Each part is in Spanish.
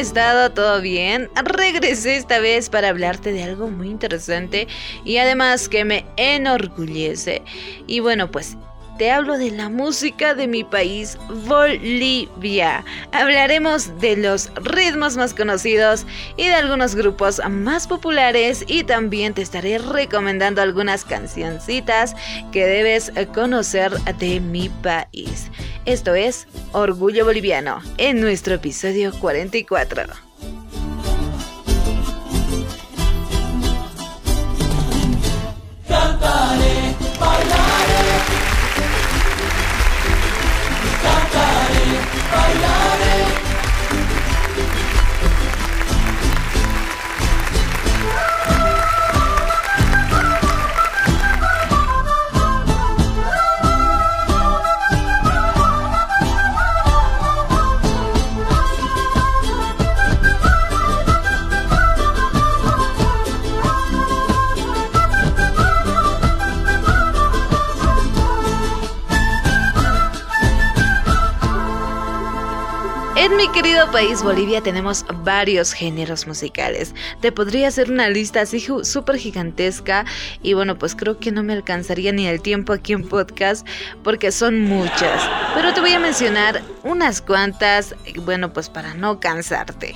estado? ¿Todo bien? Regresé esta vez para hablarte de algo muy interesante y además que me enorgullece. Y bueno, pues te hablo de la música de mi país, Bolivia. Hablaremos de los ritmos más conocidos y de algunos grupos más populares y también te estaré recomendando algunas cancioncitas que debes conocer de mi país. Esto es Orgullo Boliviano en nuestro episodio 44. Querido país Bolivia tenemos varios géneros musicales. Te podría hacer una lista así súper gigantesca y bueno, pues creo que no me alcanzaría ni el tiempo aquí en podcast porque son muchas. Pero te voy a mencionar unas cuantas, bueno, pues para no cansarte.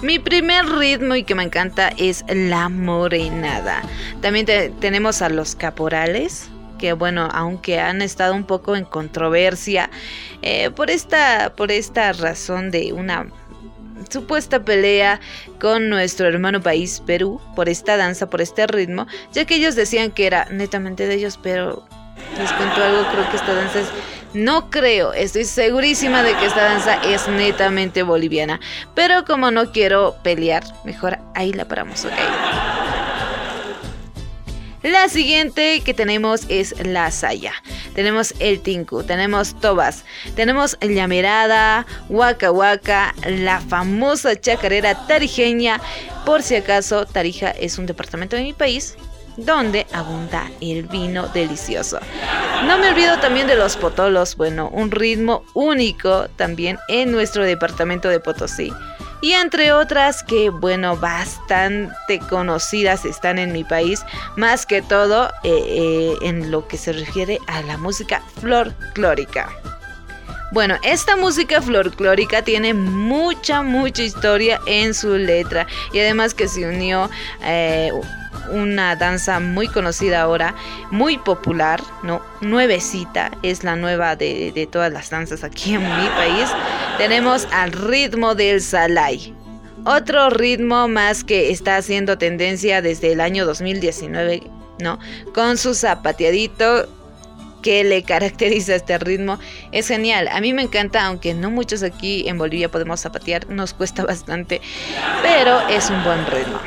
Mi primer ritmo y que me encanta es la morenada. También tenemos a los caporales, que bueno, aunque han estado un poco en controversia eh, por, esta, por esta razón de una supuesta pelea con nuestro hermano país Perú por esta danza, por este ritmo, ya que ellos decían que era netamente de ellos, pero les cuento algo, creo que esta danza es... No creo, estoy segurísima de que esta danza es netamente boliviana, pero como no quiero pelear, mejor ahí la paramos, ok. La siguiente que tenemos es la saya. Tenemos el tinku, tenemos tobas, tenemos llamerada, huaca huaca, la famosa chacarera tarijeña. Por si acaso, Tarija es un departamento de mi país donde abunda el vino delicioso. No me olvido también de los potolos, bueno, un ritmo único también en nuestro departamento de Potosí y entre otras que, bueno, bastante conocidas están en mi país, más que todo eh, eh, en lo que se refiere a la música folclórica. Bueno, esta música folclórica tiene mucha, mucha historia en su letra y además que se unió eh, una danza muy conocida ahora, muy popular, ¿no? Nuevecita, es la nueva de, de todas las danzas aquí en mi país. Tenemos al ritmo del salay. Otro ritmo más que está haciendo tendencia desde el año 2019, ¿no? Con su zapateadito que le caracteriza este ritmo es genial. A mí me encanta, aunque no muchos aquí en Bolivia podemos zapatear, nos cuesta bastante, pero es un buen ritmo.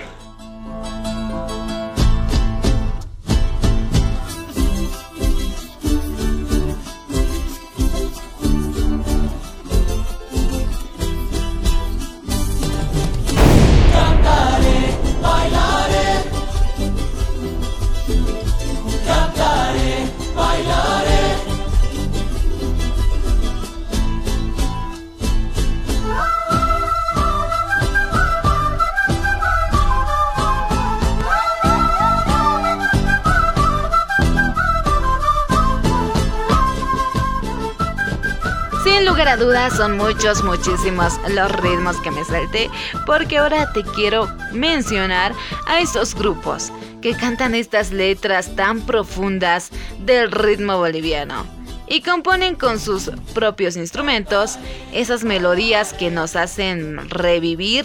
Lugar a dudas son muchos, muchísimos los ritmos que me salté, porque ahora te quiero mencionar a estos grupos que cantan estas letras tan profundas del ritmo boliviano y componen con sus propios instrumentos esas melodías que nos hacen revivir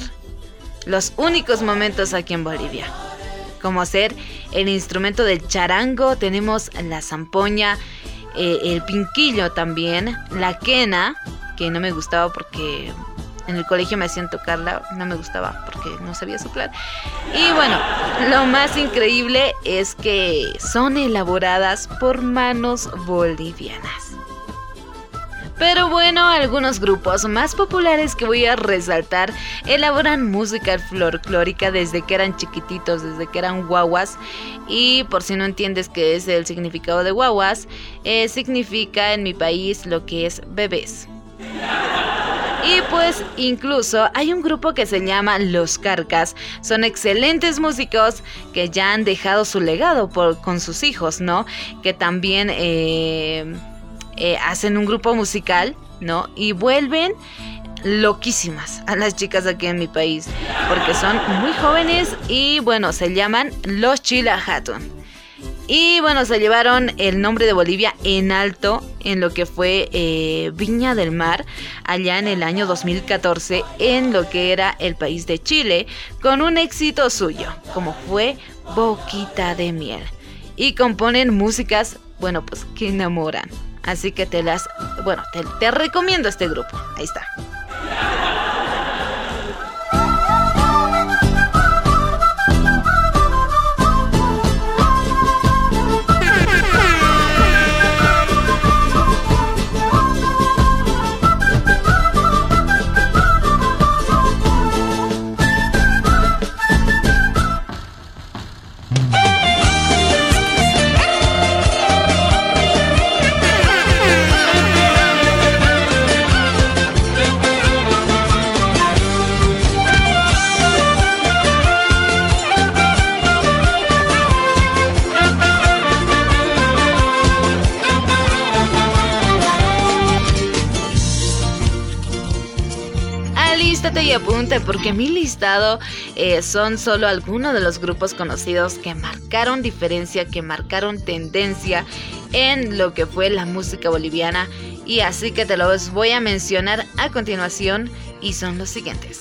los únicos momentos aquí en Bolivia. Como ser el instrumento del charango, tenemos la zampoña, eh, el pinquillo también, la quena, que no me gustaba porque en el colegio me hacían tocarla, no me gustaba porque no sabía soplar. Y bueno, lo más increíble es que son elaboradas por manos bolivianas. Pero bueno, algunos grupos más populares que voy a resaltar elaboran música folclórica desde que eran chiquititos, desde que eran guaguas. Y por si no entiendes qué es el significado de guaguas, eh, significa en mi país lo que es bebés. Y pues incluso hay un grupo que se llama Los Carcas. Son excelentes músicos que ya han dejado su legado con sus hijos, ¿no? Que también eh, eh, hacen un grupo musical, ¿no? Y vuelven loquísimas a las chicas aquí en mi país. Porque son muy jóvenes y bueno, se llaman Los Chila Hatton. Y bueno, se llevaron el nombre de Bolivia en alto en lo que fue eh, Viña del Mar, allá en el año 2014, en lo que era el país de Chile, con un éxito suyo, como fue Boquita de Miel. Y componen músicas, bueno, pues que enamoran. Así que te las, bueno, te, recomiendo este grupo. Ahí está. Porque mi listado eh, son solo algunos de los grupos conocidos que marcaron diferencia, que marcaron tendencia en lo que fue la música boliviana y así que te los voy a mencionar a continuación y son los siguientes.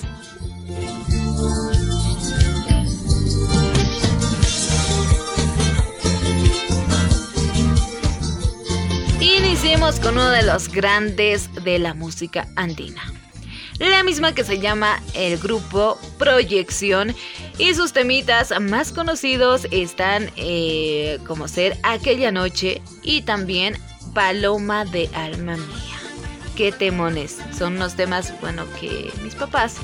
Iniciemos con uno de los grandes de la música andina la misma que se llama el grupo Proyección y sus temitas más conocidos están eh, como ser Aquella Noche y también Paloma de Alma Mía. Qué temones, son unos temas, bueno, que mis papás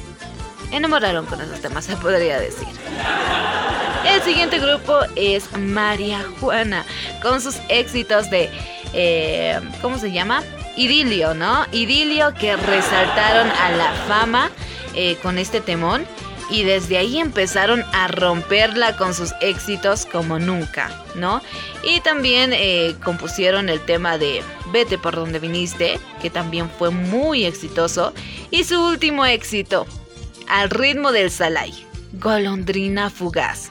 enamoraron con esos temas, se podría decir. El siguiente grupo es María Juana, con sus éxitos de, eh, ¿cómo se llama? Idilio, ¿no? Idilio que resaltaron a la fama eh, con este temón y desde ahí empezaron a romperla con sus éxitos como nunca, ¿no? Y también eh, compusieron el tema de Vete por donde viniste, que también fue muy exitoso, y su último éxito, Al ritmo del Salai, Golondrina Fugaz.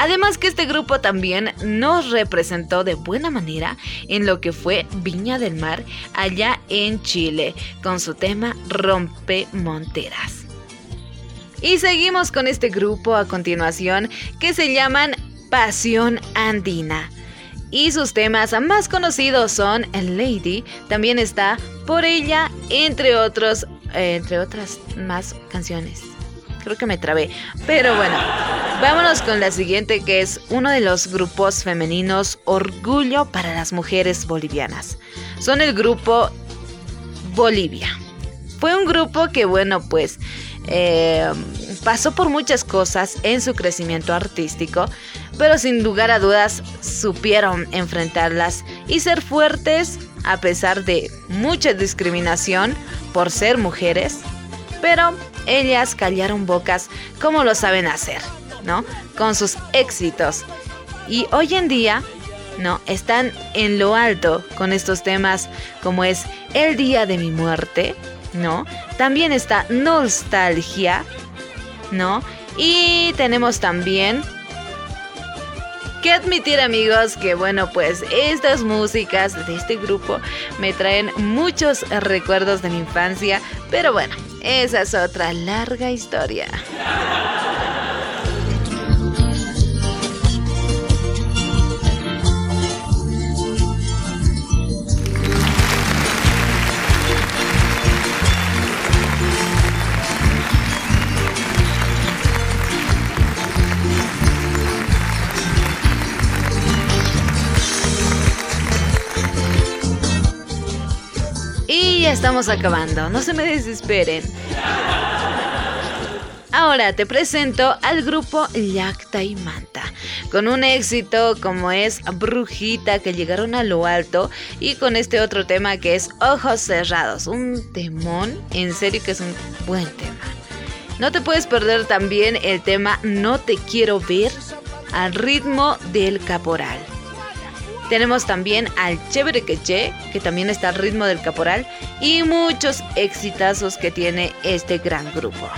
Además que este grupo también nos representó de buena manera en lo que fue Viña del Mar allá en Chile con su tema Rompe Monteras. Y seguimos con este grupo a continuación que se llaman Pasión Andina. Y sus temas más conocidos son Lady, también está Por ella, entre otros, eh, entre otras más canciones. Creo que me trabé. Pero bueno, vámonos con la siguiente que es uno de los grupos femeninos Orgullo para las mujeres bolivianas. Son el grupo Bolivia. Fue un grupo que, bueno, pues eh, pasó por muchas cosas en su crecimiento artístico, pero sin lugar a dudas supieron enfrentarlas y ser fuertes a pesar de mucha discriminación por ser mujeres pero ellas callaron bocas como lo saben hacer, ¿no? Con sus éxitos. Y hoy en día, ¿no? Están en lo alto con estos temas como es El Día de mi Muerte, ¿no? También está Nostalgia, ¿no? Y tenemos también que admitir amigos que bueno pues estas músicas de este grupo me traen muchos recuerdos de mi infancia, pero bueno, esa es otra larga historia. Estamos acabando, no se me desesperen. Ahora te presento al grupo Yacta y Manta, con un éxito como es Brujita, que llegaron a lo alto, y con este otro tema que es Ojos Cerrados, un temón, en serio que es un buen tema. No te puedes perder también el tema No te quiero ver al ritmo del caporal. Tenemos también al Chévere Queche, que también está al ritmo del caporal, y muchos exitazos que tiene este gran grupo.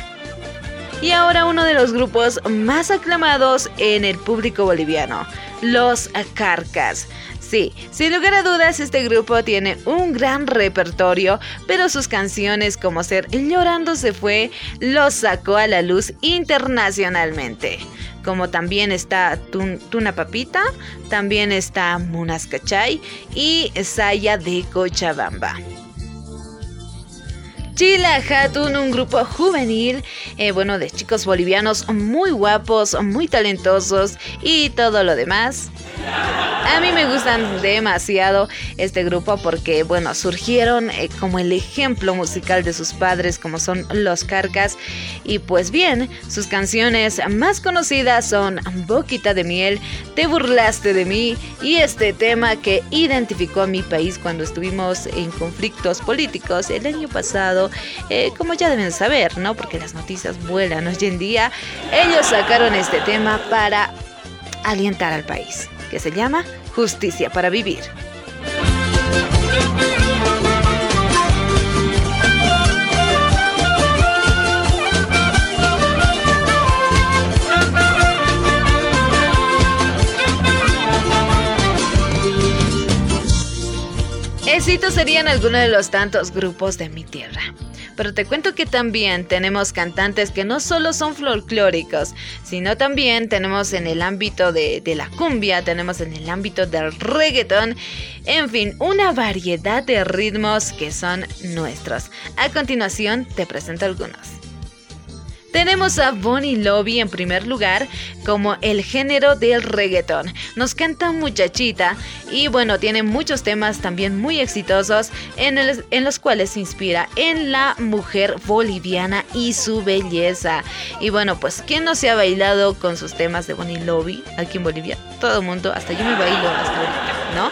Y ahora uno de los grupos más aclamados en el público boliviano, los Carcas. Sí, sin lugar a dudas este grupo tiene un gran repertorio, pero sus canciones como ser Llorando se fue los sacó a la luz internacionalmente como también está Tuna Papita, también está Munas Cachay y Saya de Cochabamba. Chila Hatun, un grupo juvenil, eh, bueno, de chicos bolivianos muy guapos, muy talentosos y todo lo demás. A mí me gustan demasiado este grupo porque, bueno, surgieron eh, como el ejemplo musical de sus padres, como son los Carcas. Y pues bien, sus canciones más conocidas son Boquita de Miel, Te burlaste de mí y este tema que identificó a mi país cuando estuvimos en conflictos políticos el año pasado, eh, como ya deben saber, ¿no? Porque las noticias vuelan hoy en día. Ellos sacaron este tema para alientar al país que se llama Justicia para Vivir. Éxitos serían algunos de los tantos grupos de mi tierra. Pero te cuento que también tenemos cantantes que no solo son folclóricos, sino también tenemos en el ámbito de, de la cumbia, tenemos en el ámbito del reggaeton, en fin, una variedad de ritmos que son nuestros. A continuación te presento algunos. Tenemos a Bonnie Lobby en primer lugar como el género del reggaeton. Nos canta muchachita y bueno, tiene muchos temas también muy exitosos en, los cuales se inspira en la mujer boliviana y su belleza. Y bueno, pues ¿quién no se ha bailado con sus temas de Bonnie Lobby aquí en Bolivia? Todo el mundo, hasta yo me bailo hasta ahorita, ¿no?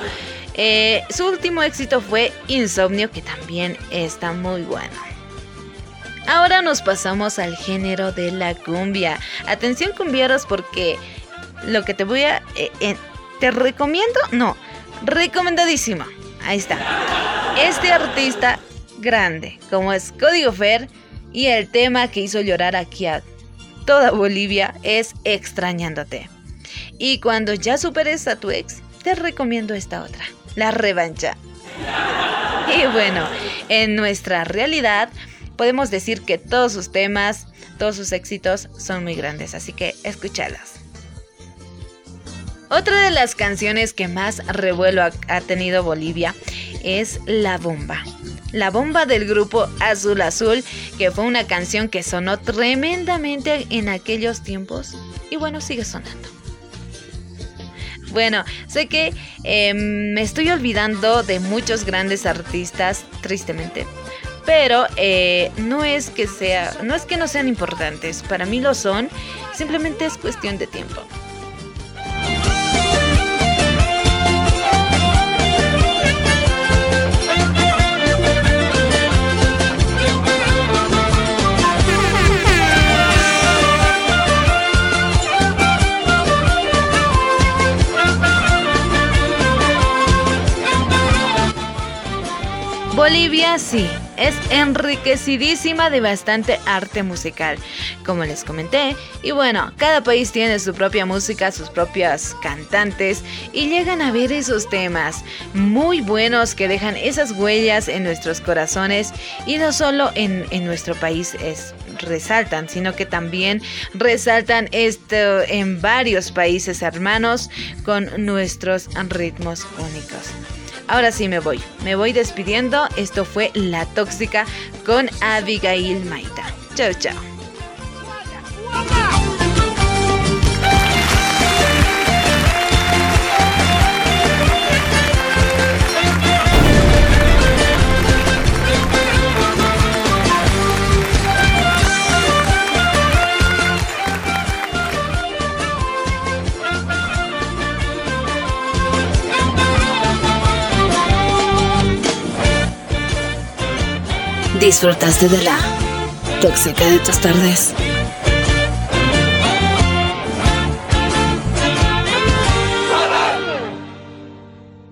Eh, su último éxito fue Insomnio, que también está muy bueno. Ahora nos pasamos al género de la cumbia. Atención cumbieros porque lo que te voy a... Eh, eh, te recomiendo, no, recomendadísimo. Ahí está. Este artista grande, como es Código Fer, y el tema que hizo llorar aquí a toda Bolivia es Extrañándote. Y cuando ya superes a tu ex, te recomiendo esta otra, La Revancha. Y bueno, en nuestra realidad podemos decir que todos sus temas, todos sus éxitos son muy grandes, así que escúchalas. Otra de las canciones que más revuelo ha, tenido Bolivia es La Bomba. La Bomba del grupo Azul Azul, que fue una canción que sonó tremendamente en aquellos tiempos y bueno, sigue sonando. Bueno, sé que em, me estoy olvidando de muchos grandes artistas, tristemente, pero eh, no es que sea, no es que no sean importantes, para mí lo son, simplemente es cuestión de tiempo. Bolivia sí, es enriquecidísima de bastante arte musical, como les comenté. Y bueno, cada país tiene su propia música, sus propias cantantes y llegan a ver esos temas muy buenos que dejan esas huellas en nuestros corazones y no solo en, nuestro país es, resaltan, sino que también resaltan esto en varios países hermanos con nuestros ritmos únicos. Ahora sí me voy. Me voy despidiendo. Esto fue La Tóxica con Abigail Maita. Chao, chao. Disfrutaste de la tóxica de tus tardes.